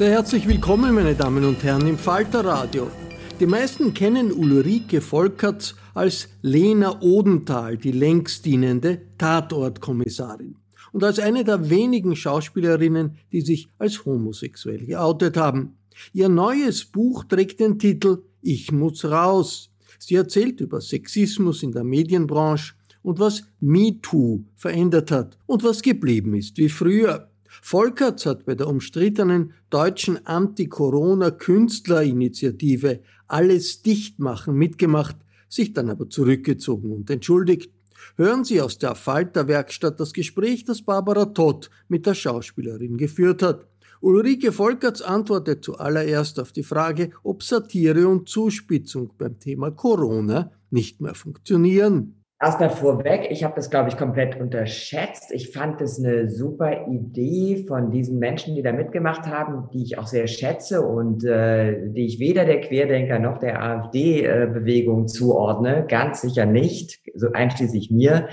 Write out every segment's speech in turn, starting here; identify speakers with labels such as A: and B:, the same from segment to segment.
A: Sehr herzlich willkommen, meine Damen und Herren, im Falter Radio. Die meisten kennen Ulrike Volkerts als Lena Odenthal, die längstdienende Tatortkommissarin. Und als eine der wenigen Schauspielerinnen, die sich als homosexuell geoutet haben. Ihr neues Buch trägt den Titel Ich muss raus. Sie erzählt über Sexismus in der Medienbranche und was MeToo verändert hat und was geblieben ist wie früher. Volkerts hat bei der umstrittenen deutschen Anti-Corona-Künstlerinitiative Alles Dichtmachen mitgemacht, sich dann aber zurückgezogen und entschuldigt. Hören Sie aus der Falterwerkstatt das Gespräch, das Barbara Todd mit der Schauspielerin geführt hat. Ulrike Volkerts antwortet zuallererst auf die Frage, ob Satire und Zuspitzung beim Thema Corona nicht mehr funktionieren.
B: Erstmal vorweg, ich habe das, glaube ich, komplett unterschätzt. Ich fand es eine super Idee von diesen Menschen, die da mitgemacht haben, die ich auch sehr schätze und äh, die ich weder der Querdenker noch der AfD-Bewegung zuordne, ganz sicher nicht, so einschließlich mir,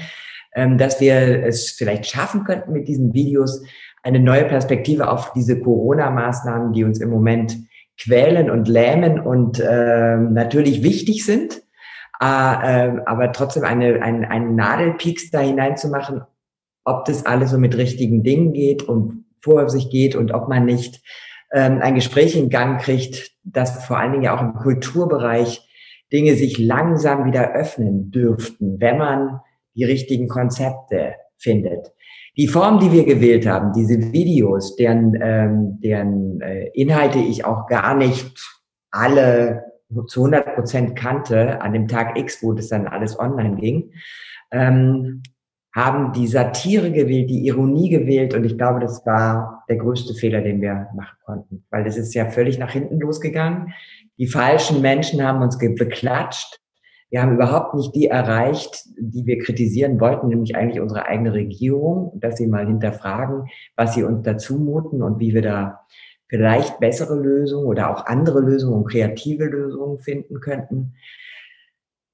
B: ähm, dass wir es vielleicht schaffen könnten mit diesen Videos, eine neue Perspektive auf diese Corona-Maßnahmen, die uns im Moment quälen und lähmen und äh, natürlich wichtig sind aber trotzdem eine, ein, einen Nadelpieks da hineinzumachen, ob das alles so mit richtigen Dingen geht und vor sich geht und ob man nicht ähm, ein Gespräch in Gang kriegt, dass vor allen Dingen ja auch im Kulturbereich Dinge sich langsam wieder öffnen dürften, wenn man die richtigen Konzepte findet. Die Form, die wir gewählt haben, diese Videos, deren, ähm, deren äh, Inhalte ich auch gar nicht alle zu 100 Prozent kannte, an dem Tag X, wo das dann alles online ging, ähm, haben die Satire gewählt, die Ironie gewählt und ich glaube, das war der größte Fehler, den wir machen konnten, weil das ist ja völlig nach hinten losgegangen. Die falschen Menschen haben uns beklatscht. Wir haben überhaupt nicht die erreicht, die wir kritisieren wollten, nämlich eigentlich unsere eigene Regierung, dass sie mal hinterfragen, was sie uns dazu muten und wie wir da vielleicht bessere Lösungen oder auch andere Lösungen und kreative Lösungen finden könnten.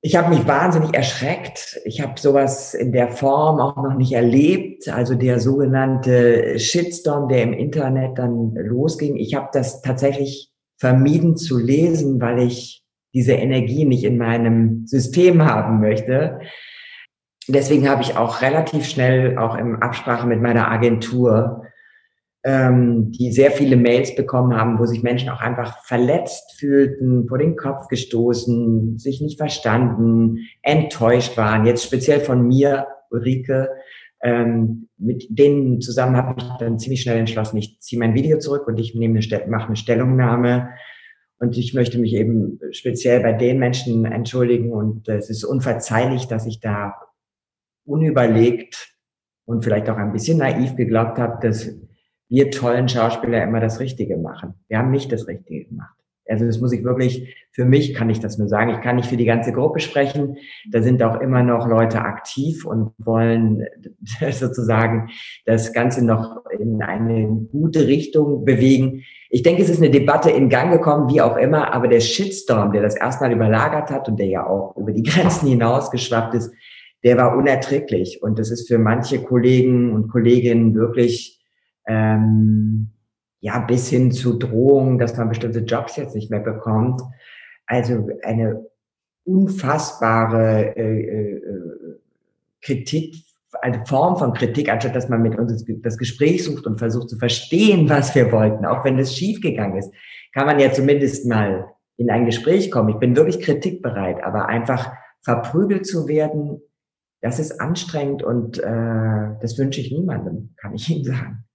B: Ich habe mich wahnsinnig erschreckt. Ich habe sowas in der Form auch noch nicht erlebt. Also der sogenannte Shitstorm, der im Internet dann losging. Ich habe das tatsächlich vermieden zu lesen, weil ich diese Energie nicht in meinem System haben möchte. Deswegen habe ich auch relativ schnell, auch im Absprache mit meiner Agentur, ähm, die sehr viele Mails bekommen haben, wo sich Menschen auch einfach verletzt fühlten, vor den Kopf gestoßen, sich nicht verstanden, enttäuscht waren. Jetzt speziell von mir, Ulrike, Ähm, mit denen zusammen habe ich dann ziemlich schnell entschlossen, ich ziehe mein Video zurück und ich nehme eine, mache eine Stellungnahme. Und ich möchte mich eben speziell bei den Menschen entschuldigen. Und es ist unverzeihlich, dass ich da unüberlegt und vielleicht auch ein bisschen naiv geglaubt habe, dass wir tollen Schauspieler immer das Richtige machen. Wir haben nicht das Richtige gemacht. Also das muss ich wirklich, für mich kann ich das nur sagen. Ich kann nicht für die ganze Gruppe sprechen. Da sind auch immer noch Leute aktiv und wollen sozusagen das Ganze noch in eine gute Richtung bewegen. Ich denke, es ist eine Debatte in Gang gekommen, wie auch immer, aber der Shitstorm, der das erstmal überlagert hat und der ja auch über die Grenzen hinausgeschwappt ist, der war unerträglich. Und das ist für manche Kollegen und Kolleginnen wirklich ähm, ja, bis hin zu Drohungen, dass man bestimmte Jobs jetzt nicht mehr bekommt. Also eine unfassbare äh, äh, Kritik, eine Form von Kritik, anstatt dass man mit uns das Gespräch sucht und versucht zu verstehen, was wir wollten, auch wenn es schiefgegangen ist, kann man ja zumindest mal in ein Gespräch kommen. Ich bin wirklich kritikbereit, aber einfach verprügelt zu werden, das ist anstrengend und äh, das wünsche ich niemandem, kann ich Ihnen sagen.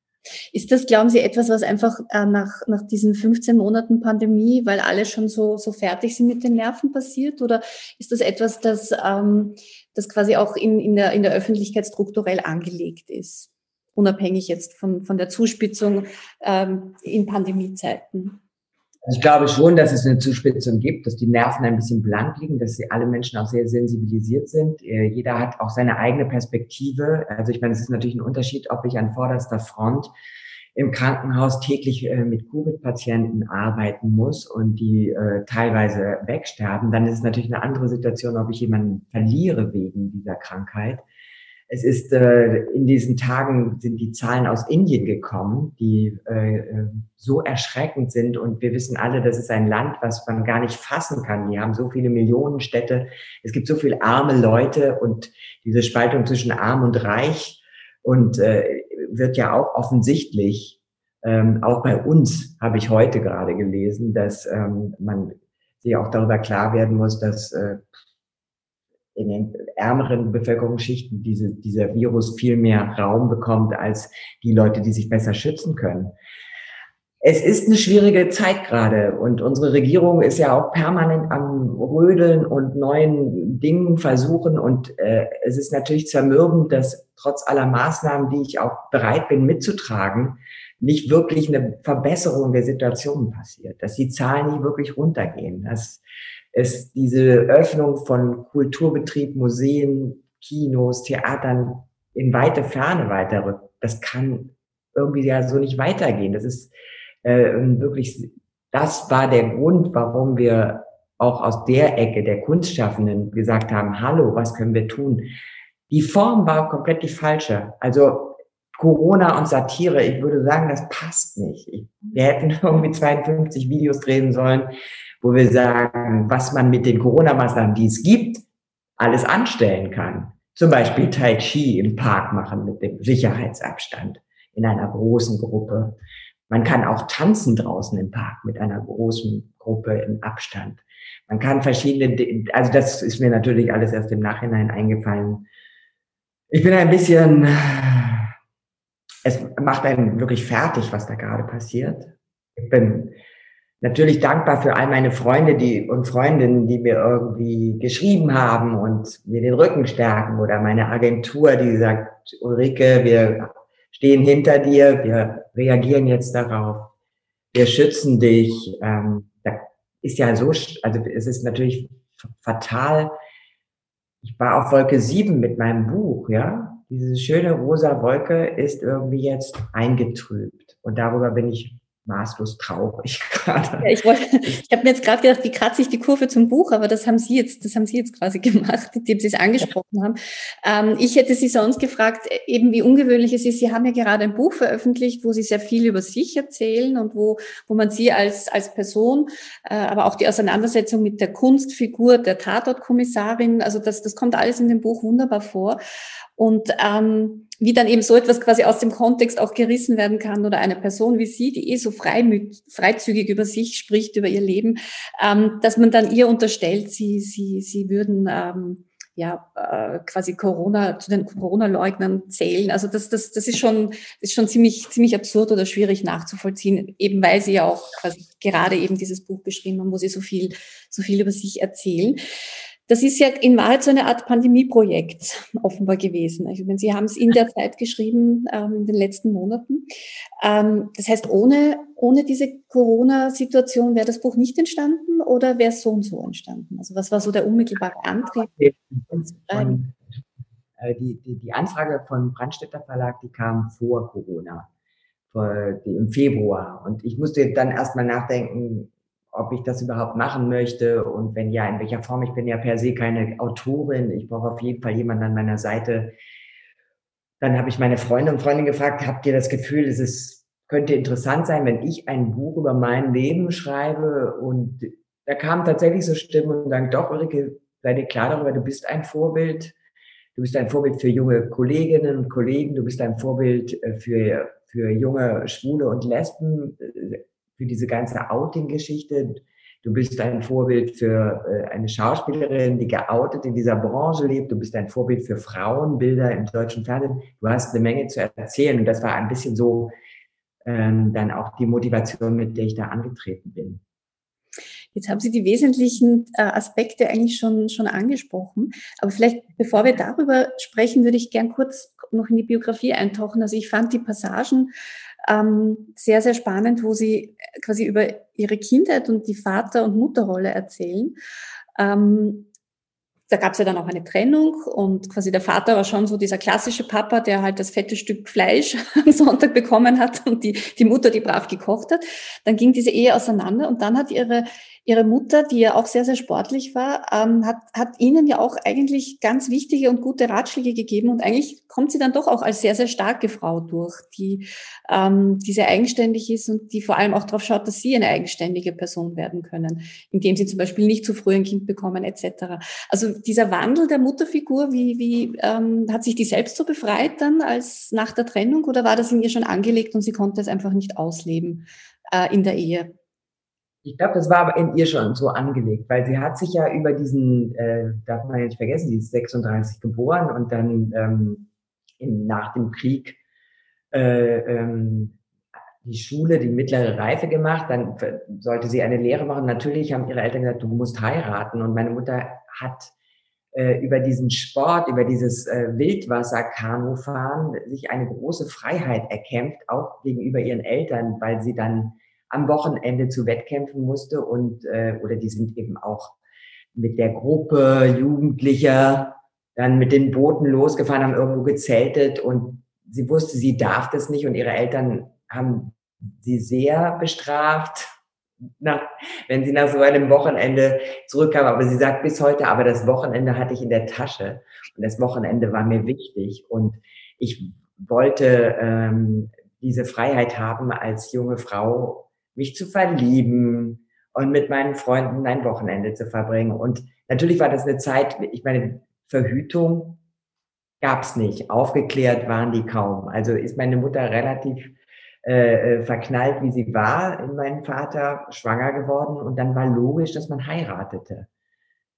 C: Ist das, glauben Sie, etwas, was einfach äh, nach, nach diesen 15 Monaten Pandemie, weil alle schon so, so fertig sind mit den Nerven passiert? Oder ist das etwas, das, ähm, das quasi auch in, in, der, in der Öffentlichkeit strukturell angelegt ist? Unabhängig jetzt von, von der Zuspitzung ähm, in Pandemiezeiten?
B: Ich glaube schon, dass es eine Zuspitzung gibt, dass die Nerven ein bisschen blank liegen, dass sie alle Menschen auch sehr sensibilisiert sind. Äh, jeder hat auch seine eigene Perspektive. Also ich meine, es ist natürlich ein Unterschied, ob ich an vorderster Front im Krankenhaus täglich äh, mit Covid-Patienten arbeiten muss und die äh, teilweise wegsterben, dann ist es natürlich eine andere Situation, ob ich jemanden verliere wegen dieser Krankheit. Es ist äh, in diesen Tagen sind die Zahlen aus Indien gekommen, die äh, äh, so erschreckend sind und wir wissen alle, das ist ein Land, was man gar nicht fassen kann. Die haben so viele Millionen Städte, es gibt so viele arme Leute und diese Spaltung zwischen arm und reich und äh, wird ja auch offensichtlich. Ähm, auch bei uns habe ich heute gerade gelesen, dass ähm, man sich auch darüber klar werden muss, dass äh, in den ärmeren Bevölkerungsschichten diese, dieser Virus viel mehr Raum bekommt als die Leute, die sich besser schützen können. Es ist eine schwierige Zeit gerade und unsere Regierung ist ja auch permanent am Rödeln und neuen Dingen versuchen und äh, es ist natürlich zermürbend, dass trotz aller Maßnahmen, die ich auch bereit bin mitzutragen, nicht wirklich eine Verbesserung der Situation passiert, dass die Zahlen nicht wirklich runtergehen, dass es diese Öffnung von Kulturbetrieb, Museen, Kinos, Theatern in weite Ferne weiterrückt. Das kann irgendwie ja so nicht weitergehen. Das ist äh, wirklich, das war der Grund, warum wir auch aus der Ecke der Kunstschaffenden gesagt haben, hallo, was können wir tun? Die Form war komplett die falsche. Also Corona und Satire, ich würde sagen, das passt nicht. Wir hätten irgendwie 52 Videos drehen sollen wo wir sagen, was man mit den Corona-Maßnahmen, die es gibt, alles anstellen kann. Zum Beispiel Tai Chi im Park machen mit dem Sicherheitsabstand in einer großen Gruppe. Man kann auch tanzen draußen im Park mit einer großen Gruppe im Abstand. Man kann verschiedene, also das ist mir natürlich alles erst im Nachhinein eingefallen. Ich bin ein bisschen, es macht einen wirklich fertig, was da gerade passiert. Ich bin natürlich dankbar für all meine Freunde die, und Freundinnen, die mir irgendwie geschrieben haben und mir den Rücken stärken oder meine Agentur, die sagt, Ulrike, wir stehen hinter dir, wir reagieren jetzt darauf, wir schützen dich. Ähm, da ist ja so, also es ist natürlich fatal. Ich war auf Wolke 7 mit meinem Buch, ja. Diese schöne rosa Wolke ist irgendwie jetzt eingetrübt. Und darüber bin ich maßlos traurig gerade.
C: Ja, ich ich habe mir jetzt gerade gedacht, wie kratze ich die Kurve zum Buch, aber das haben Sie jetzt, das haben Sie jetzt quasi gemacht, indem Sie es angesprochen haben. Ähm, ich hätte Sie sonst gefragt, eben wie ungewöhnlich es ist. Sie haben ja gerade ein Buch veröffentlicht, wo Sie sehr viel über sich erzählen und wo, wo man Sie als, als Person, äh, aber auch die Auseinandersetzung mit der Kunstfigur der Tatortkommissarin, also das, das kommt alles in dem Buch wunderbar vor. Und ähm, wie dann eben so etwas quasi aus dem Kontext auch gerissen werden kann oder eine Person wie Sie, die eh so freizügig über sich spricht, über ihr Leben, ähm, dass man dann ihr unterstellt, sie, sie, sie würden ähm, ja, äh, quasi Corona, zu den Corona-Leugnern zählen. Also das, das, das ist schon, ist schon ziemlich, ziemlich absurd oder schwierig nachzuvollziehen, eben weil sie ja auch quasi gerade eben dieses Buch geschrieben haben, wo sie so viel, so viel über sich erzählen. Das ist ja in Wahrheit so eine Art Pandemieprojekt offenbar gewesen. Ich meine, Sie haben es in der Zeit geschrieben, ähm, in den letzten Monaten. Ähm, das heißt, ohne, ohne diese Corona-Situation wäre das Buch nicht entstanden oder wäre es so und so entstanden? Also was war so der unmittelbare Antrieb?
B: Von, äh, die, die, die Anfrage von Brandstätter Verlag, die kam vor Corona, vor, die, im Februar. Und ich musste dann erstmal nachdenken, ob ich das überhaupt machen möchte und wenn ja, in welcher Form. Ich bin ja per se keine Autorin. Ich brauche auf jeden Fall jemanden an meiner Seite. Dann habe ich meine Freunde und Freundin gefragt, habt ihr das Gefühl, es ist, könnte interessant sein, wenn ich ein Buch über mein Leben schreibe? Und da kamen tatsächlich so Stimmen und sagen, doch, Ulrike, sei dir klar darüber, du bist ein Vorbild. Du bist ein Vorbild für junge Kolleginnen und Kollegen. Du bist ein Vorbild äh, für, für junge Schwule und Lesben für diese ganze Outing-Geschichte. Du bist ein Vorbild für äh, eine Schauspielerin, die geoutet in dieser Branche lebt. Du bist ein Vorbild für Frauenbilder im deutschen Fernsehen. Du hast eine Menge zu erzählen. Und das war ein bisschen so ähm, dann auch die Motivation, mit der ich da angetreten bin.
C: Jetzt haben Sie die wesentlichen äh, Aspekte eigentlich schon, schon angesprochen. Aber vielleicht, bevor wir darüber sprechen, würde ich gern kurz noch in die Biografie eintauchen. Also ich fand die Passagen ähm, sehr, sehr spannend, wo Sie quasi über Ihre Kindheit und die Vater- und Mutterrolle erzählen. Ähm, da gab es ja dann auch eine Trennung und quasi der Vater war schon so dieser klassische Papa, der halt das fette Stück Fleisch am Sonntag bekommen hat und die, die Mutter, die brav gekocht hat. Dann ging diese Ehe auseinander und dann hat ihre, Ihre Mutter, die ja auch sehr, sehr sportlich war, ähm, hat, hat Ihnen ja auch eigentlich ganz wichtige und gute Ratschläge gegeben. Und eigentlich kommt sie dann doch auch als sehr, sehr starke Frau durch, die, ähm, die sehr eigenständig ist und die vor allem auch darauf schaut, dass Sie eine eigenständige Person werden können, indem Sie zum Beispiel nicht zu früh ein Kind bekommen etc. Also dieser Wandel der Mutterfigur, wie, wie ähm, hat sich die selbst so befreit dann als nach der Trennung oder war das in ihr schon angelegt und sie konnte es einfach nicht ausleben äh, in der Ehe?
B: Ich glaube, das war aber in ihr schon so angelegt, weil sie hat sich ja über diesen, äh, darf man ja nicht vergessen, sie ist 36 geboren und dann ähm, in, nach dem Krieg äh, ähm, die Schule, die mittlere Reife gemacht, dann sollte sie eine Lehre machen. Natürlich haben ihre Eltern gesagt, du musst heiraten und meine Mutter hat äh, über diesen Sport, über dieses äh, Wildwasser-Kanufahren sich eine große Freiheit erkämpft, auch gegenüber ihren Eltern, weil sie dann am Wochenende zu Wettkämpfen musste und äh, oder die sind eben auch mit der Gruppe Jugendlicher dann mit den Booten losgefahren, haben irgendwo gezeltet und sie wusste, sie darf das nicht und ihre Eltern haben sie sehr bestraft, nach, wenn sie nach so einem Wochenende zurückkam. Aber sie sagt bis heute, aber das Wochenende hatte ich in der Tasche und das Wochenende war mir wichtig und ich wollte ähm, diese Freiheit haben als junge Frau mich zu verlieben und mit meinen Freunden ein Wochenende zu verbringen. Und natürlich war das eine Zeit, ich meine, Verhütung gab's nicht. Aufgeklärt waren die kaum. Also ist meine Mutter relativ äh, äh, verknallt, wie sie war, in meinen Vater schwanger geworden. Und dann war logisch, dass man heiratete.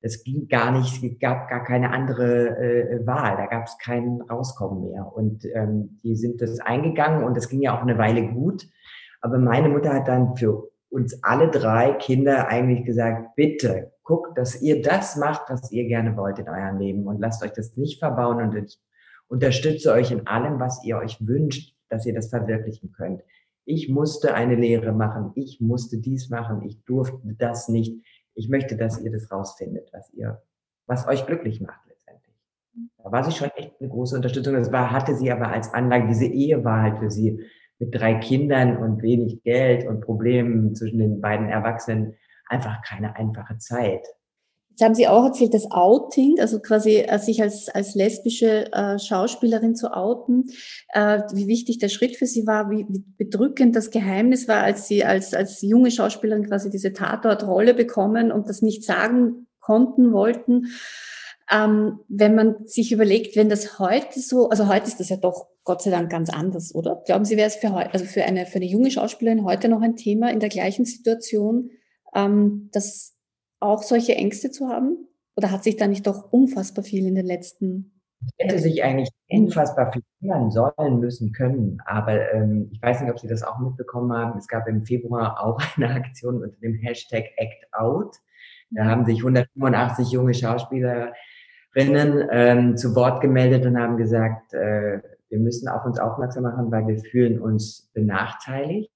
B: Es ging gar nicht, es gab gar keine andere äh, Wahl, da gab es kein Rauskommen mehr. Und ähm, die sind das eingegangen und das ging ja auch eine Weile gut. Aber meine Mutter hat dann für uns alle drei Kinder eigentlich gesagt, bitte guckt, dass ihr das macht, was ihr gerne wollt in eurem Leben und lasst euch das nicht verbauen und ich unterstütze euch in allem, was ihr euch wünscht, dass ihr das verwirklichen könnt. Ich musste eine Lehre machen, ich musste dies machen, ich durfte das nicht. Ich möchte, dass ihr das rausfindet, was ihr, was euch glücklich macht letztendlich. Da war sie schon echt eine große Unterstützung. Das war, hatte sie aber als Anlage, diese Ehe war halt für sie mit drei Kindern und wenig Geld und Problemen zwischen den beiden Erwachsenen einfach keine einfache Zeit.
C: Jetzt haben Sie auch erzählt, das Outing, also quasi äh, sich als, als lesbische äh, Schauspielerin zu outen, äh, wie wichtig der Schritt für Sie war, wie, wie bedrückend das Geheimnis war, als Sie als, als junge Schauspielerin quasi diese Tatortrolle bekommen und das nicht sagen konnten, wollten. Ähm, wenn man sich überlegt, wenn das heute so, also heute ist das ja doch Gott sei Dank ganz anders, oder? Glauben Sie, wäre es für, also für, eine, für eine junge Schauspielerin heute noch ein Thema in der gleichen Situation, ähm, das auch solche Ängste zu haben? Oder hat sich da nicht doch unfassbar viel in den letzten
B: hätte sich eigentlich unfassbar viel ändern sollen, müssen, können. Aber ähm, ich weiß nicht, ob Sie das auch mitbekommen haben. Es gab im Februar auch eine Aktion unter dem Hashtag ActOut. Da haben sich 185 junge Schauspielerinnen ähm, zu Wort gemeldet und haben gesagt, äh, wir müssen auf uns aufmerksam machen, weil wir fühlen uns benachteiligt.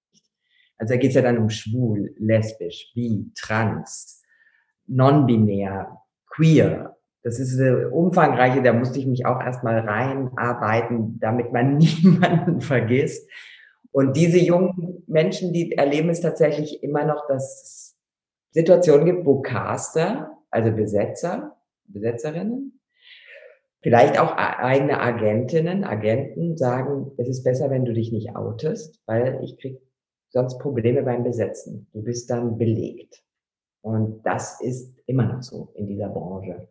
B: Also da geht es ja dann um schwul, lesbisch, bi, trans, non-binär, queer. Das ist eine umfangreiche, da musste ich mich auch erstmal reinarbeiten, damit man niemanden vergisst. Und diese jungen Menschen, die erleben es tatsächlich immer noch, dass es Situationen gibt, wo Caster, also Besetzer, Besetzerinnen, vielleicht auch eigene Agentinnen, Agenten sagen, es ist besser, wenn du dich nicht outest, weil ich krieg sonst Probleme beim Besetzen. Du bist dann belegt. Und das ist immer noch so in dieser Branche.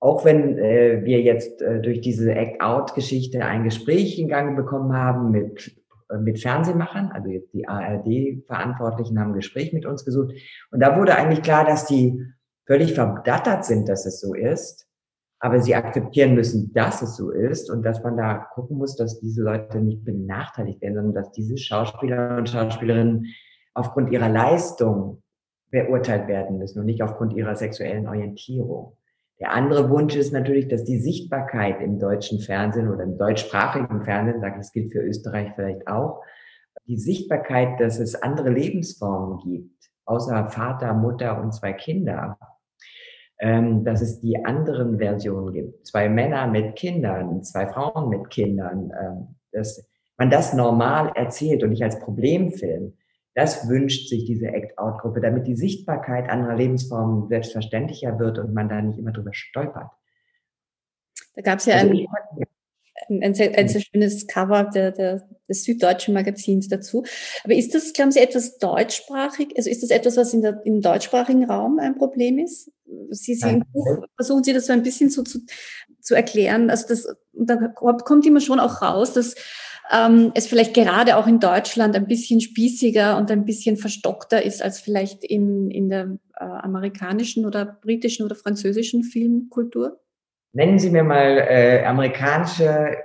B: Auch wenn äh, wir jetzt äh, durch diese Act-Out-Geschichte ein Gespräch in Gang bekommen haben mit, äh, mit Fernsehmachern, also die ARD-Verantwortlichen haben ein Gespräch mit uns gesucht. Und da wurde eigentlich klar, dass die völlig verdattert sind, dass es so ist. Aber sie akzeptieren müssen, dass es so ist und dass man da gucken muss, dass diese Leute nicht benachteiligt werden, sondern dass diese Schauspieler und Schauspielerinnen aufgrund ihrer Leistung beurteilt werden müssen und nicht aufgrund ihrer sexuellen Orientierung. Der andere Wunsch ist natürlich, dass die Sichtbarkeit im deutschen Fernsehen oder im deutschsprachigen Fernsehen, sage ich, es gilt für Österreich vielleicht auch, die Sichtbarkeit, dass es andere Lebensformen gibt, außer Vater, Mutter und zwei Kinder, ähm, dass es die anderen Versionen gibt. Zwei Männer mit Kindern, zwei Frauen mit Kindern, ähm, dass man das normal erzählt und nicht als Problemfilm. Das wünscht sich diese Act-Out-Gruppe, damit die Sichtbarkeit anderer Lebensformen selbstverständlicher wird und man da nicht immer drüber stolpert.
C: Da gab es ja also, ein, ein, ein, sehr, ein, sehr, schönes Cover der, der, des Süddeutschen Magazins dazu. Aber ist das, glauben Sie, etwas deutschsprachig? Also ist das etwas, was in der, im deutschsprachigen Raum ein Problem ist? Sie, Sie im Buch versuchen Sie das so ein bisschen so zu, zu erklären. Also das, da kommt immer schon auch raus, dass ähm, es vielleicht gerade auch in Deutschland ein bisschen spießiger und ein bisschen verstockter ist als vielleicht in, in der äh, amerikanischen oder britischen oder französischen Filmkultur?
B: Nennen Sie mir mal äh, amerikanische,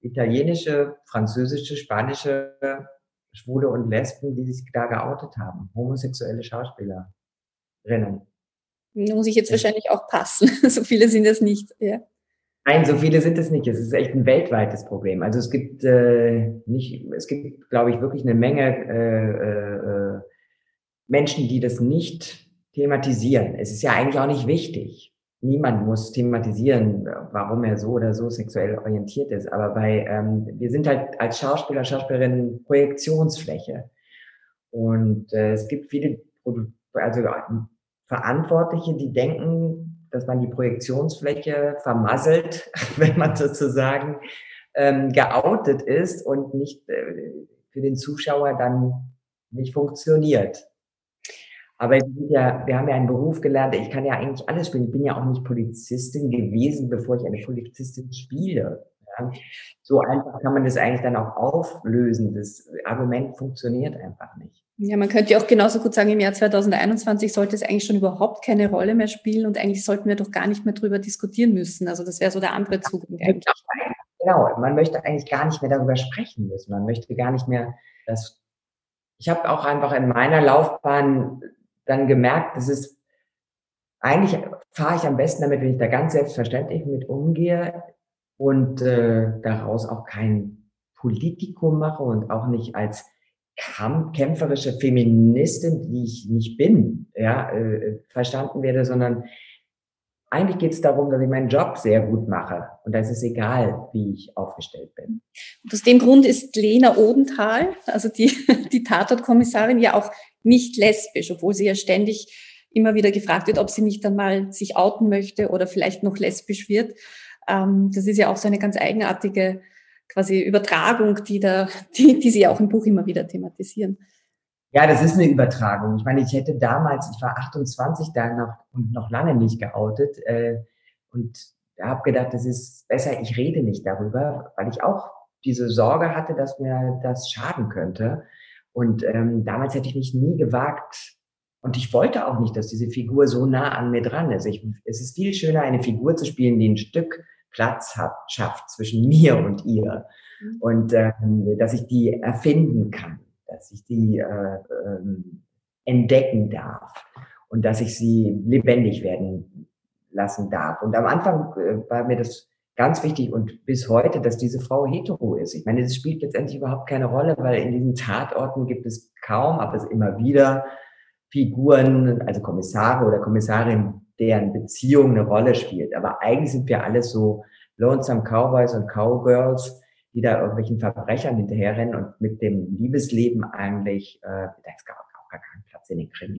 B: italienische, französische, spanische Schwule und Lesben, die sich da geoutet haben, homosexuelle Schauspielerinnen.
C: Da muss ich jetzt wahrscheinlich auch passen. so viele sind es nicht. Ja.
B: Nein, so viele sind es nicht. Es ist echt ein weltweites Problem. Also es gibt äh, nicht, es gibt, glaube ich, wirklich eine Menge äh, äh, Menschen, die das nicht thematisieren. Es ist ja eigentlich auch nicht wichtig. Niemand muss thematisieren, warum er so oder so sexuell orientiert ist. Aber bei, ähm, wir sind halt als Schauspieler, Schauspielerinnen Projektionsfläche. Und äh, es gibt viele, also Verantwortliche, die denken, dass man die Projektionsfläche vermasselt, wenn man sozusagen ähm, geoutet ist und nicht äh, für den Zuschauer dann nicht funktioniert. Aber ja, wir haben ja einen Beruf gelernt, ich kann ja eigentlich alles spielen. Ich bin ja auch nicht Polizistin gewesen, bevor ich eine Polizistin spiele. Ja. So einfach kann man das eigentlich dann auch auflösen. Das Argument funktioniert einfach nicht.
C: Ja, man könnte auch genauso gut sagen, im Jahr 2021 sollte es eigentlich schon überhaupt keine Rolle mehr spielen und eigentlich sollten wir doch gar nicht mehr drüber diskutieren müssen. Also das wäre so der andere Zugang eigentlich.
B: Genau, man möchte eigentlich gar nicht mehr darüber sprechen müssen. Man möchte gar nicht mehr das. Ich habe auch einfach in meiner Laufbahn dann gemerkt, dass es eigentlich fahre ich am besten damit, wenn ich da ganz selbstverständlich mit umgehe und äh, daraus auch kein Politikum mache und auch nicht als kämpferische Feministin, die ich nicht bin, ja, äh, verstanden werde, sondern eigentlich geht es darum, dass ich meinen Job sehr gut mache. Und da ist es egal, wie ich aufgestellt bin.
C: Und aus dem Grund ist Lena Odenthal, also die, die Tatortkommissarin, ja auch nicht lesbisch, obwohl sie ja ständig immer wieder gefragt wird, ob sie nicht einmal sich outen möchte oder vielleicht noch lesbisch wird. Ähm, das ist ja auch so eine ganz eigenartige quasi Übertragung, die da, die, die Sie auch im Buch immer wieder thematisieren.
B: Ja, das ist eine Übertragung. Ich meine, ich hätte damals, ich war 28 da noch und noch lange nicht geoutet äh, und habe gedacht, es ist besser, ich rede nicht darüber, weil ich auch diese Sorge hatte, dass mir das schaden könnte. Und ähm, damals hätte ich mich nie gewagt, Und ich wollte auch nicht, dass diese Figur so nah an mir dran ist. Ich, es ist viel schöner, eine Figur zu spielen, die ein Stück Platz hat, schafft zwischen mir und ihr. Mhm. Und ähm, dass ich die erfinden kann, dass ich die äh, ähm, entdecken darf und dass ich sie lebendig werden lassen darf. Und am Anfang äh, war mir das ganz wichtig und bis heute, dass diese Frau hetero ist. Ich meine, das spielt letztendlich überhaupt keine Rolle, weil in diesen Tatorten gibt es kaum, aber es immer wieder Figuren, also Kommissare oder Kommissarin, deren Beziehung eine Rolle spielt. Aber eigentlich sind wir alles so Lonesome Cowboys und Cowgirls, die da irgendwelchen Verbrechern hinterherrennen und mit dem Liebesleben eigentlich, äh, da ist gar, auch gar keinen Platz in den Krimi.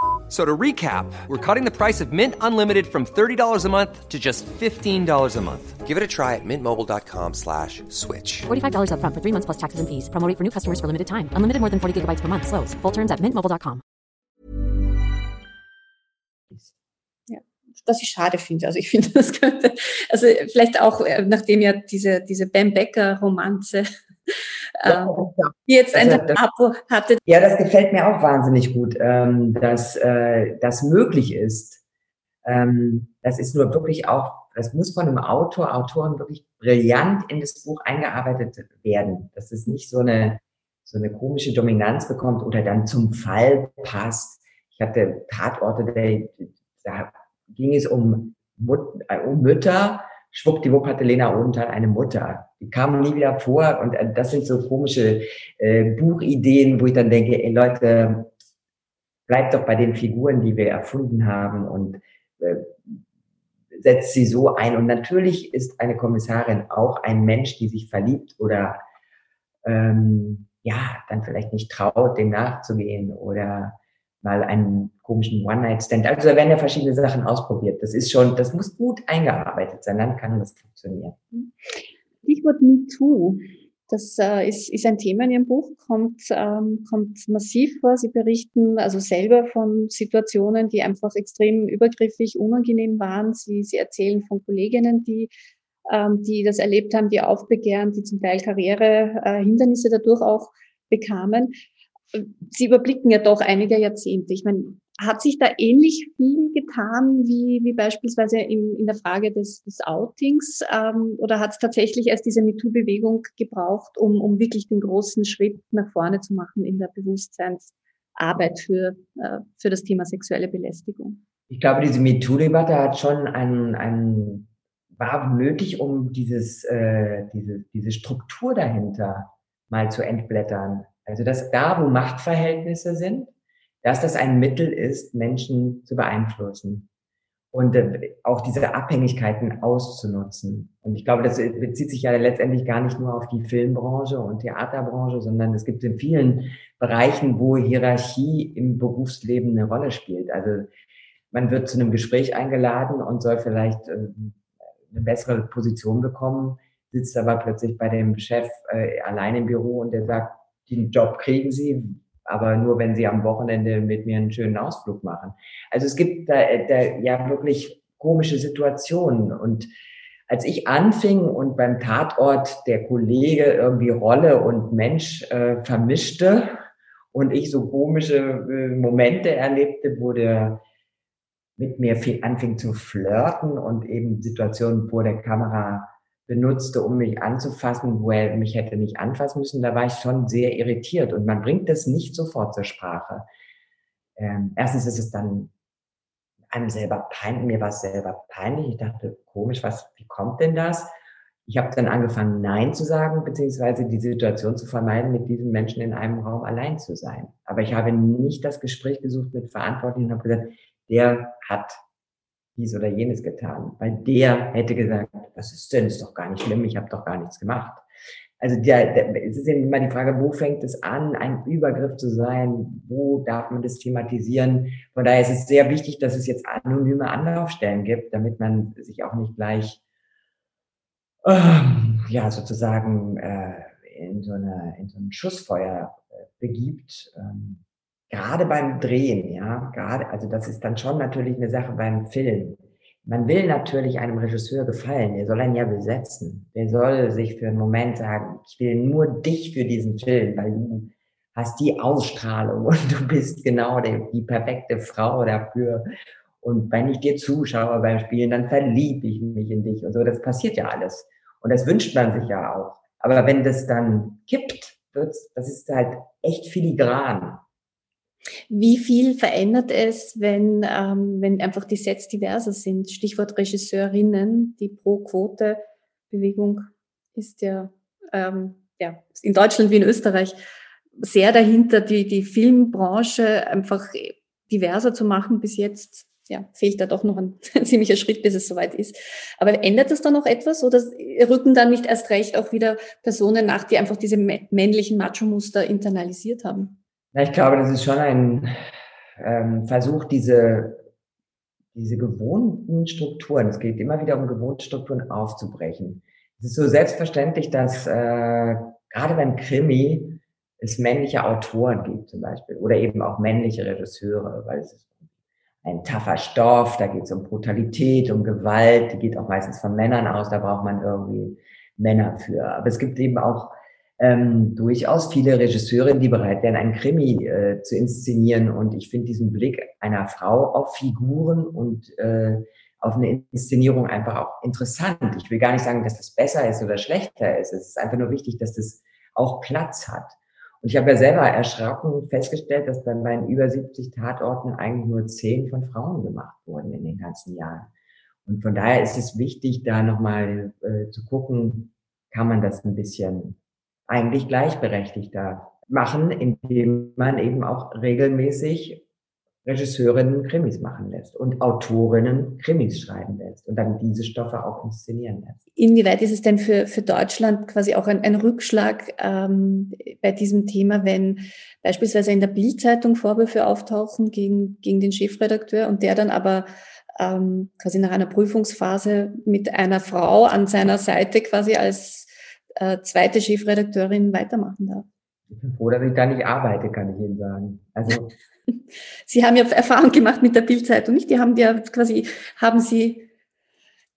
D: So to recap, we're cutting the price of Mint Unlimited from $30 a month to just $15 a month. Give it a try at mintmobile.com slash switch.
E: $45 up front for three months plus taxes and fees. Promoting for new customers for limited time. Unlimited more than 40 gigabytes per month. Slows. Full terms at mintmobile.com.
C: Ja, was ich schade finde. Also ich finde, das könnte, also vielleicht auch, äh, nachdem ja diese, diese Ben Becker Ähm, die jetzt ein also, hatte.
B: Ja, das gefällt mir auch wahnsinnig gut, ähm, dass äh, das möglich ist. Ähm, das ist nur wirklich auch, das muss von einem Autor, Autoren wirklich brillant in das Buch eingearbeitet werden, dass es nicht so eine so eine komische Dominanz bekommt oder dann zum Fall passt. Ich hatte Tatorte, da ging es um, äh, um Mütter, schwuppdiwupp hatte Lena Odenthal eine Mutter. Die kam nie wieder vor und äh, das sind so komische äh, Buchideen, wo ich dann denke, ey Leute, bleibt doch bei den Figuren, die wir erfunden haben und äh, setzt sie so ein. Und natürlich ist eine Kommissarin auch ein Mensch, die sich verliebt oder ähm, ja, dann vielleicht nicht traut, dem nachzugehen oder mal einen komischen One-Night-Stand. Also da werden ja verschiedene Sachen ausprobiert. Das ist schon, das muss gut eingearbeitet sein, dann kann das funktionieren.
C: Stichwort MeToo. Das äh, ist, ist ein Thema in Ihrem Buch, kommt, ähm, kommt massiv vor. Sie berichten also selber von Situationen, die einfach extrem übergriffig, unangenehm waren. Sie, Sie erzählen von Kolleginnen, die, ähm, die das erlebt haben, die aufbegehren, die zum Teil Karrierehindernisse äh, dadurch auch bekamen. Sie überblicken ja doch einige Jahrzehnte. Ich meine, hat sich da ähnlich viel getan wie, wie beispielsweise in, in der Frage des, des Outings? Ähm, oder hat es tatsächlich erst diese MeToo-Bewegung gebraucht, um, um wirklich den großen Schritt nach vorne zu machen in der Bewusstseinsarbeit für, äh, für das Thema sexuelle Belästigung?
B: Ich glaube, diese MeToo-Debatte hat schon einen, einen war nötig, um dieses, äh, diese, diese Struktur dahinter mal zu entblättern. Also dass da, wo Machtverhältnisse sind, dass das ein Mittel ist, Menschen zu beeinflussen und äh, auch diese Abhängigkeiten auszunutzen. Und ich glaube, das bezieht sich ja letztendlich gar nicht nur auf die Filmbranche und Theaterbranche, sondern es gibt in vielen Bereichen, wo Hierarchie im Berufsleben eine Rolle spielt. Also man wird zu einem Gespräch eingeladen und soll vielleicht äh, eine bessere Position bekommen, sitzt aber plötzlich bei dem Chef äh, allein im Büro und der sagt, den Job kriegen Sie, aber nur wenn Sie am Wochenende mit mir einen schönen Ausflug machen. Also es gibt da, da ja wirklich komische Situationen und als ich anfing und beim Tatort der Kollege irgendwie Rolle und Mensch äh, vermischte und ich so komische äh, Momente erlebte, wo der mit mir anfing zu flirten und eben Situationen vor der Kamera benutzte, um mich anzufassen, wo er mich hätte nicht anfassen müssen, da war ich schon sehr irritiert. Und man bringt das nicht sofort zur Sprache. Ähm, erstens ist es dann einem selber peinlich, mir war es selber peinlich. Ich dachte, komisch, was, wie kommt denn das? Ich habe dann angefangen, Nein zu sagen, beziehungsweise die Situation zu vermeiden, mit diesem Menschen in einem Raum allein zu sein. Aber ich habe nicht das Gespräch gesucht mit Verantwortlichen und habe gesagt, der hat dies oder jenes getan, weil der hätte gesagt, was ist denn, ist doch gar nicht schlimm, ich habe doch gar nichts gemacht. Also der, der, es ist eben immer die Frage, wo fängt es an, ein Übergriff zu sein, wo darf man das thematisieren. Von daher ist es sehr wichtig, dass es jetzt anonyme Anlaufstellen gibt, damit man sich auch nicht gleich äh, ja sozusagen äh, in so, eine, in so ein Schussfeuer äh, begibt, ähm, gerade beim Drehen, ja, gerade, also das ist dann schon natürlich eine Sache beim Film. Man will natürlich einem Regisseur gefallen, der soll einen ja besetzen. Der soll sich für einen Moment sagen, ich will nur dich für diesen Film, weil du hast die Ausstrahlung und du bist genau die, die perfekte Frau dafür. Und wenn ich dir zuschaue beim Spielen, dann verliebe ich mich in dich und so. Das passiert ja alles. Und das wünscht man sich ja auch. Aber wenn das dann kippt, wird's, das ist halt echt filigran.
C: Wie viel verändert es, wenn, ähm, wenn einfach die Sets diverser sind? Stichwort Regisseurinnen, die Pro-Quote-Bewegung ist ja, ähm, ja in Deutschland wie in Österreich sehr dahinter, die, die Filmbranche einfach diverser zu machen. Bis jetzt ja, fehlt da doch noch ein, ein ziemlicher Schritt, bis es soweit ist. Aber ändert das dann noch etwas oder rücken dann nicht erst recht auch wieder Personen nach, die einfach diese männlichen Macho-Muster internalisiert haben?
B: Ich glaube, das ist schon ein ähm, Versuch, diese, diese gewohnten Strukturen, es geht immer wieder um gewohnte Strukturen aufzubrechen. Es ist so selbstverständlich, dass äh, gerade beim Krimi es männliche Autoren gibt zum Beispiel oder eben auch männliche Regisseure, weil es ist ein taffer Stoff, da geht es um Brutalität, um Gewalt, die geht auch meistens von Männern aus, da braucht man irgendwie Männer für. Aber es gibt eben auch ähm, durchaus viele Regisseure, die bereit wären, einen Krimi äh, zu inszenieren. Und ich finde diesen Blick einer Frau auf Figuren und äh, auf eine Inszenierung einfach auch interessant. Ich will gar nicht sagen, dass das besser ist oder schlechter ist. Es ist einfach nur wichtig, dass das auch Platz hat. Und ich habe ja selber erschrocken festgestellt, dass bei meinen über 70 Tatorten eigentlich nur zehn von Frauen gemacht wurden in den ganzen Jahren. Und von daher ist es wichtig, da nochmal äh, zu gucken, kann man das ein bisschen eigentlich gleichberechtigter machen, indem man eben auch regelmäßig Regisseurinnen Krimis machen lässt und Autorinnen Krimis schreiben lässt und dann diese Stoffe auch inszenieren lässt.
C: Inwieweit ist es denn für, für Deutschland quasi auch ein, ein Rückschlag ähm, bei diesem Thema, wenn beispielsweise in der Bildzeitung Vorwürfe auftauchen gegen, gegen den Chefredakteur und der dann aber ähm, quasi nach einer Prüfungsphase mit einer Frau an seiner Seite quasi als äh, zweite Chefredakteurin weitermachen darf?
B: Ich bin froh, dass ich da nicht arbeite, kann ich Ihnen sagen. Also
C: Sie haben ja Erfahrung gemacht mit der Bildzeitung, nicht? Die haben ja quasi, haben Sie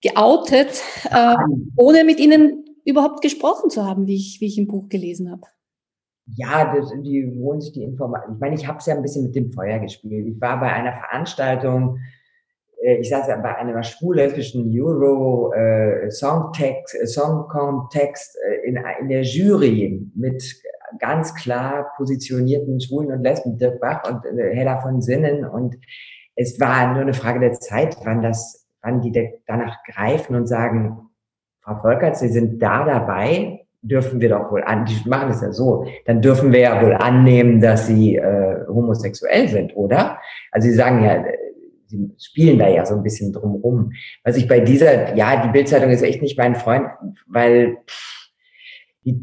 C: geoutet, äh, ohne mit Ihnen überhaupt gesprochen zu haben, wie ich, wie ich im Buch gelesen habe.
B: Ja, das, die holen sich die Informationen. Ich meine, ich habe es ja ein bisschen mit dem Feuer gespielt. Ich war bei einer Veranstaltung, ich saß ja bei einer schwul-lesbischen Euro äh, äh, äh, in, in der Jury mit ganz klar positionierten Schwulen und Lesben, Dirk Bach und äh, Hella von Sinnen. Und es war nur eine Frage der Zeit, wann das, wann die danach greifen und sagen, Frau Volkert, Sie sind da dabei, dürfen wir doch wohl an, die machen es ja so, dann dürfen wir ja wohl annehmen, dass sie äh, homosexuell sind, oder? Also sie sagen ja, sie spielen da ja so ein bisschen drumrum. Was ich bei dieser, ja, die Bildzeitung ist echt nicht mein Freund, weil pff, die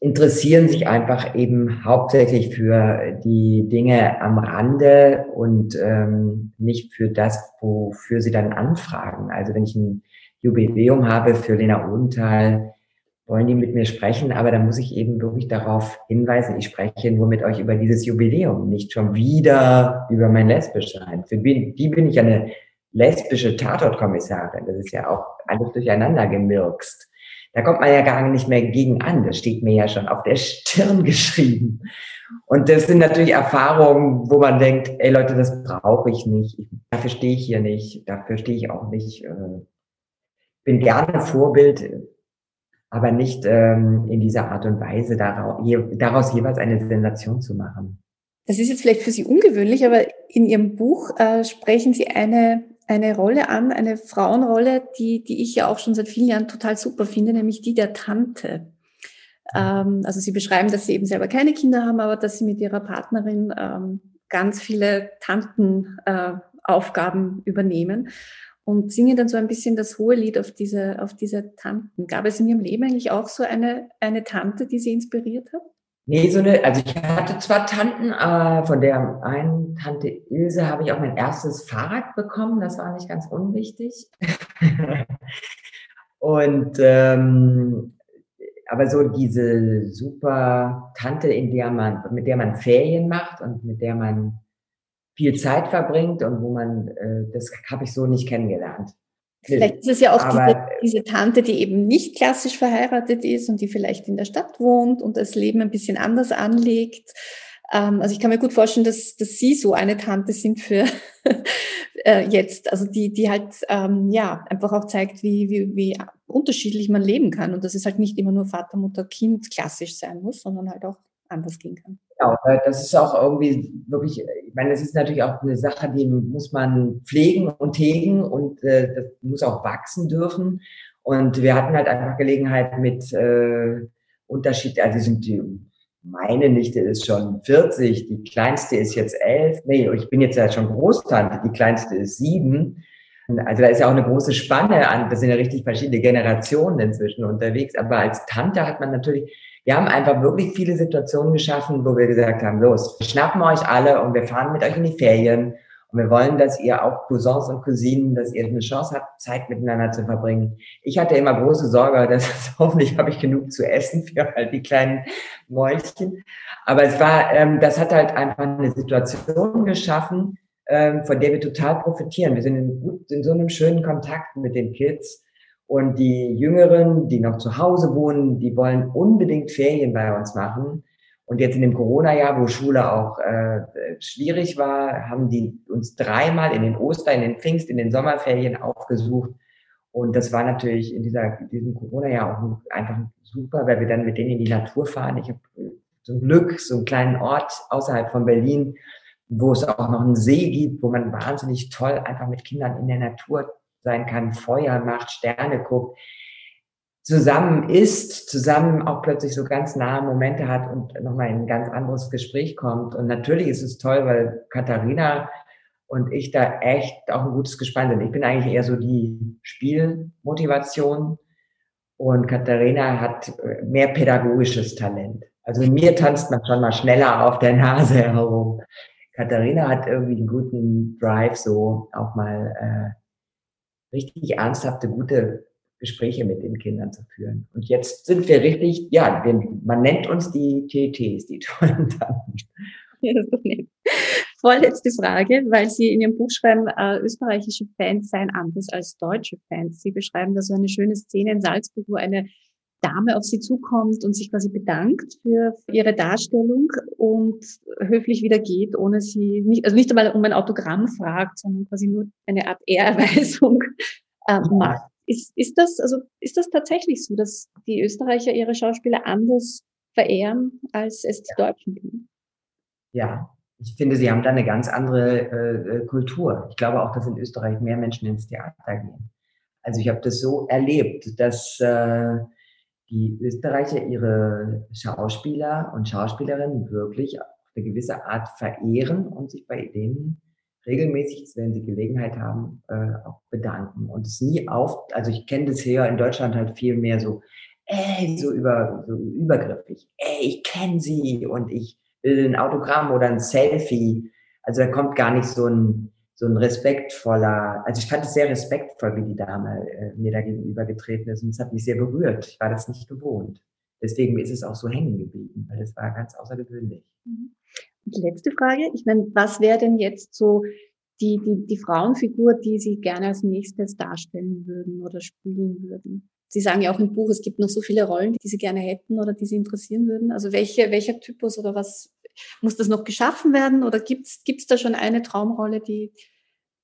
B: interessieren sich einfach eben hauptsächlich für die Dinge am Rande und ähm, nicht für das, wofür sie dann anfragen. Also wenn ich ein Jubiläum habe für Lena Odenthal, wollen die mit mir sprechen, aber da muss ich eben wirklich darauf hinweisen, ich spreche nur mit euch über dieses Jubiläum, nicht schon wieder über mein Lesbischsein. Für die bin ich eine lesbische Tatortkommissarin. Das ist ja auch alles durcheinander gemürkst. Da kommt man ja gar nicht mehr gegen an. Das steht mir ja schon auf der Stirn geschrieben. Und das sind natürlich Erfahrungen, wo man denkt, ey Leute, das brauche ich nicht. Dafür stehe ich hier nicht. Dafür stehe ich auch nicht. Äh, bin gerne Vorbild, aber nicht ähm, in dieser Art und Weise daraus, daraus jeweils eine Sensation zu machen.
C: Das ist jetzt vielleicht für Sie ungewöhnlich, aber in Ihrem Buch äh, sprechen Sie eine eine Rolle an, eine Frauenrolle, die, die ich ja auch schon seit vielen Jahren total super finde, nämlich die der Tante. Ähm, also Sie beschreiben, dass Sie eben selber keine Kinder haben, aber dass Sie mit Ihrer Partnerin ähm, ganz viele Tantenaufgaben äh, übernehmen und singen dann so ein bisschen das hohe Lied auf diese, auf diese Tanten. Gab es in Ihrem Leben eigentlich auch so eine, eine Tante, die Sie inspiriert hat?
B: Nee, so eine, also ich hatte zwar Tanten, aber von der einen Tante Ilse habe ich auch mein erstes Fahrrad bekommen. Das war nicht ganz unwichtig. und ähm, aber so diese super Tante, in der man, mit der man Ferien macht und mit der man viel Zeit verbringt und wo man, äh, das habe ich so nicht kennengelernt.
C: Vielleicht ist es ja auch Aber, diese, diese, Tante, die eben nicht klassisch verheiratet ist und die vielleicht in der Stadt wohnt und das Leben ein bisschen anders anlegt. Ähm, also ich kann mir gut vorstellen, dass, dass Sie so eine Tante sind für äh, jetzt, also die, die halt ähm, ja einfach auch zeigt, wie, wie, wie unterschiedlich man leben kann und dass es halt nicht immer nur Vater, Mutter, Kind klassisch sein muss, sondern halt auch anders gehen kann.
B: Genau, das ist auch irgendwie wirklich, ich meine, das ist natürlich auch eine Sache, die muss man pflegen und hegen und äh, das muss auch wachsen dürfen. Und wir hatten halt einfach Gelegenheit mit äh, Unterschied, also sind die, meine Nichte ist schon 40, die kleinste ist jetzt elf. Nee, ich bin jetzt ja schon Großtante, die kleinste ist sieben. Also da ist ja auch eine große Spanne an, das sind ja richtig verschiedene Generationen inzwischen unterwegs. Aber als Tante hat man natürlich wir haben einfach wirklich viele Situationen geschaffen, wo wir gesagt haben, los, wir schnappen euch alle und wir fahren mit euch in die Ferien. Und wir wollen, dass ihr auch Cousins und Cousinen, dass ihr eine Chance habt, Zeit miteinander zu verbringen. Ich hatte immer große Sorge, dass hoffentlich habe ich genug zu essen für all die kleinen Mäulchen. Aber es war, ähm, das hat halt einfach eine Situation geschaffen, ähm, von der wir total profitieren. Wir sind in, in so einem schönen Kontakt mit den Kids und die Jüngeren, die noch zu Hause wohnen, die wollen unbedingt Ferien bei uns machen. Und jetzt in dem Corona-Jahr, wo Schule auch äh, schwierig war, haben die uns dreimal in den Oster, in den Pfingst, in den Sommerferien aufgesucht. Und das war natürlich in dieser, diesem Corona-Jahr auch einfach super, weil wir dann mit denen in die Natur fahren. Ich habe zum Glück so einen kleinen Ort außerhalb von Berlin, wo es auch noch einen See gibt, wo man wahnsinnig toll einfach mit Kindern in der Natur sein kann, Feuer macht, Sterne guckt, zusammen isst, zusammen auch plötzlich so ganz nahe Momente hat und nochmal in ein ganz anderes Gespräch kommt. Und natürlich ist es toll, weil Katharina und ich da echt auch ein gutes Gespann sind. Ich bin eigentlich eher so die Spielmotivation und Katharina hat äh, mehr pädagogisches Talent. Also mir tanzt man schon mal schneller auf der Nase herum. Katharina hat irgendwie einen guten Drive, so auch mal äh, richtig ernsthafte, gute Gespräche mit den Kindern zu führen. Und jetzt sind wir richtig, ja, man nennt uns die TTs, die tollen Tanten.
C: Vorletzte Frage, weil Sie in Ihrem Buch schreiben, äh, österreichische Fans seien anders als deutsche Fans. Sie beschreiben da so eine schöne Szene in Salzburg, wo eine Dame auf Sie zukommt und sich quasi bedankt für ihre Darstellung und höflich wieder geht, ohne sie nicht, also nicht einmal um ein Autogramm fragt, sondern quasi nur eine Art Ehrerweisung äh, macht. Ist, ist das, also ist das tatsächlich so, dass die Österreicher ihre Schauspieler anders verehren, als es die Deutschen tun?
B: Ja, ich finde, sie haben da eine ganz andere äh, äh, Kultur. Ich glaube auch, dass in Österreich mehr Menschen ins Theater gehen. Also ich habe das so erlebt, dass äh, die Österreicher ihre Schauspieler und Schauspielerinnen wirklich auf eine gewisse Art verehren und sich bei denen regelmäßig, wenn sie Gelegenheit haben, äh, auch bedanken. Und es nie auf, also ich kenne das hier in Deutschland halt viel mehr so, ey, so über, so übergriffig, ey, ich kenne sie und ich will ein Autogramm oder ein Selfie. Also da kommt gar nicht so ein, so ein respektvoller, also ich fand es sehr respektvoll, wie die Dame äh, mir da gegenüber getreten ist und es hat mich sehr berührt. Ich war das nicht gewohnt. Deswegen ist es auch so hängen geblieben, weil es war ganz außergewöhnlich.
C: Mhm. Und letzte Frage, ich meine, was wäre denn jetzt so die, die, die Frauenfigur, die Sie gerne als nächstes darstellen würden oder spielen würden? Sie sagen ja auch im Buch, es gibt noch so viele Rollen, die Sie gerne hätten oder die Sie interessieren würden. Also welche, welcher Typus oder was muss das noch geschaffen werden oder gibt es da schon eine Traumrolle, die,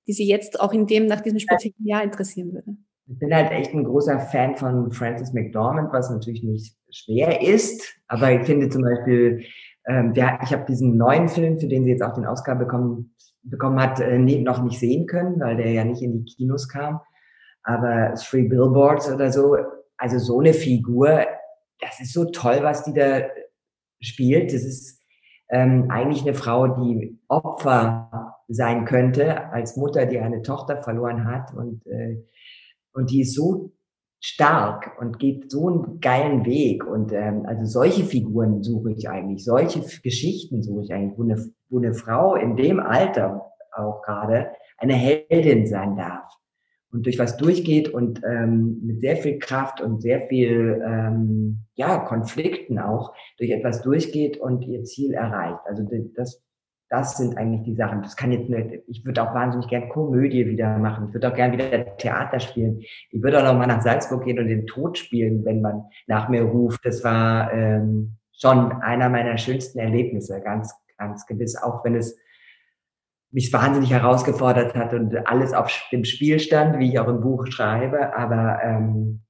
C: die Sie jetzt auch in dem, nach diesem speziellen Jahr interessieren würde?
B: Ich bin halt echt ein großer Fan von Frances McDormand, was natürlich nicht schwer ist, aber ich finde zum Beispiel, ähm, ja, ich habe diesen neuen Film, für den sie jetzt auch den Oscar bekommen, bekommen hat, äh, noch nicht sehen können, weil der ja nicht in die Kinos kam. Aber Three Billboards oder so, also so eine Figur, das ist so toll, was die da spielt. Das ist ähm, eigentlich eine Frau, die Opfer sein könnte, als Mutter, die eine Tochter verloren hat und, äh, und die ist so stark und geht so einen geilen Weg. Und ähm, also solche Figuren suche ich eigentlich, solche Geschichten suche ich eigentlich, wo eine, wo eine Frau in dem Alter auch gerade eine Heldin sein darf. Und durch was durchgeht und ähm, mit sehr viel Kraft und sehr viel ähm, ja Konflikten auch durch etwas durchgeht und ihr Ziel erreicht. Also das das sind eigentlich die Sachen. Das kann jetzt nicht, ich würde auch wahnsinnig gern Komödie wieder machen. Ich würde auch gern wieder Theater spielen. Ich würde auch noch mal nach Salzburg gehen und den Tod spielen, wenn man nach mir ruft. Das war ähm, schon einer meiner schönsten Erlebnisse, ganz, ganz gewiss. Auch wenn es mich wahnsinnig herausgefordert hat und alles auf dem Spiel stand, wie ich auch im Buch schreibe. Aber ähm,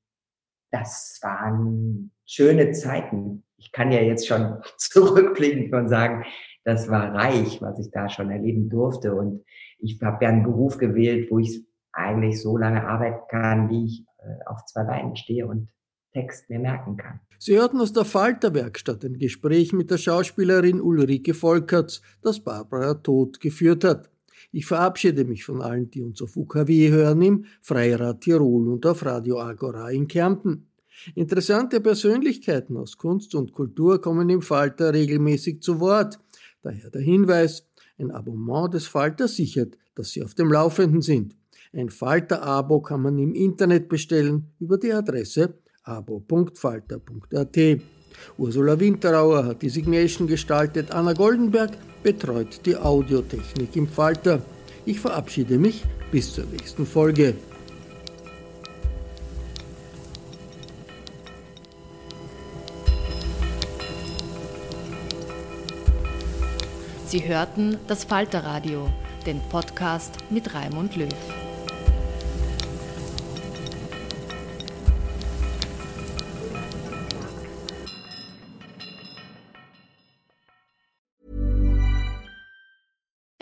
B: das waren schöne Zeiten. Ich kann ja jetzt schon zurückblicken und sagen, das war reich, was ich da schon erleben durfte. Und ich habe ja einen Beruf gewählt, wo ich eigentlich so lange arbeiten kann, wie ich äh, auf zwei Beinen stehe und Text mir merken kann.
A: Sie hörten aus der Falterwerkstatt ein Gespräch mit der Schauspielerin Ulrike Volkerts, das Barbara Tod geführt hat. Ich verabschiede mich von allen, die uns auf UKW hören, im Freirad Tirol und auf Radio Agora in Kärnten. Interessante Persönlichkeiten aus Kunst und Kultur kommen im Falter regelmäßig zu Wort. Daher der Hinweis, ein Abonnement des Falter sichert, dass Sie auf dem Laufenden sind. Ein Falter-Abo kann man im Internet bestellen über die Adresse abo.falter.at. Ursula Winterauer hat die Signation gestaltet, Anna Goldenberg betreut die Audiotechnik im Falter. Ich verabschiede mich bis zur nächsten Folge.
F: Sie hörten das Falterradio, den Podcast mit Raimund Löw.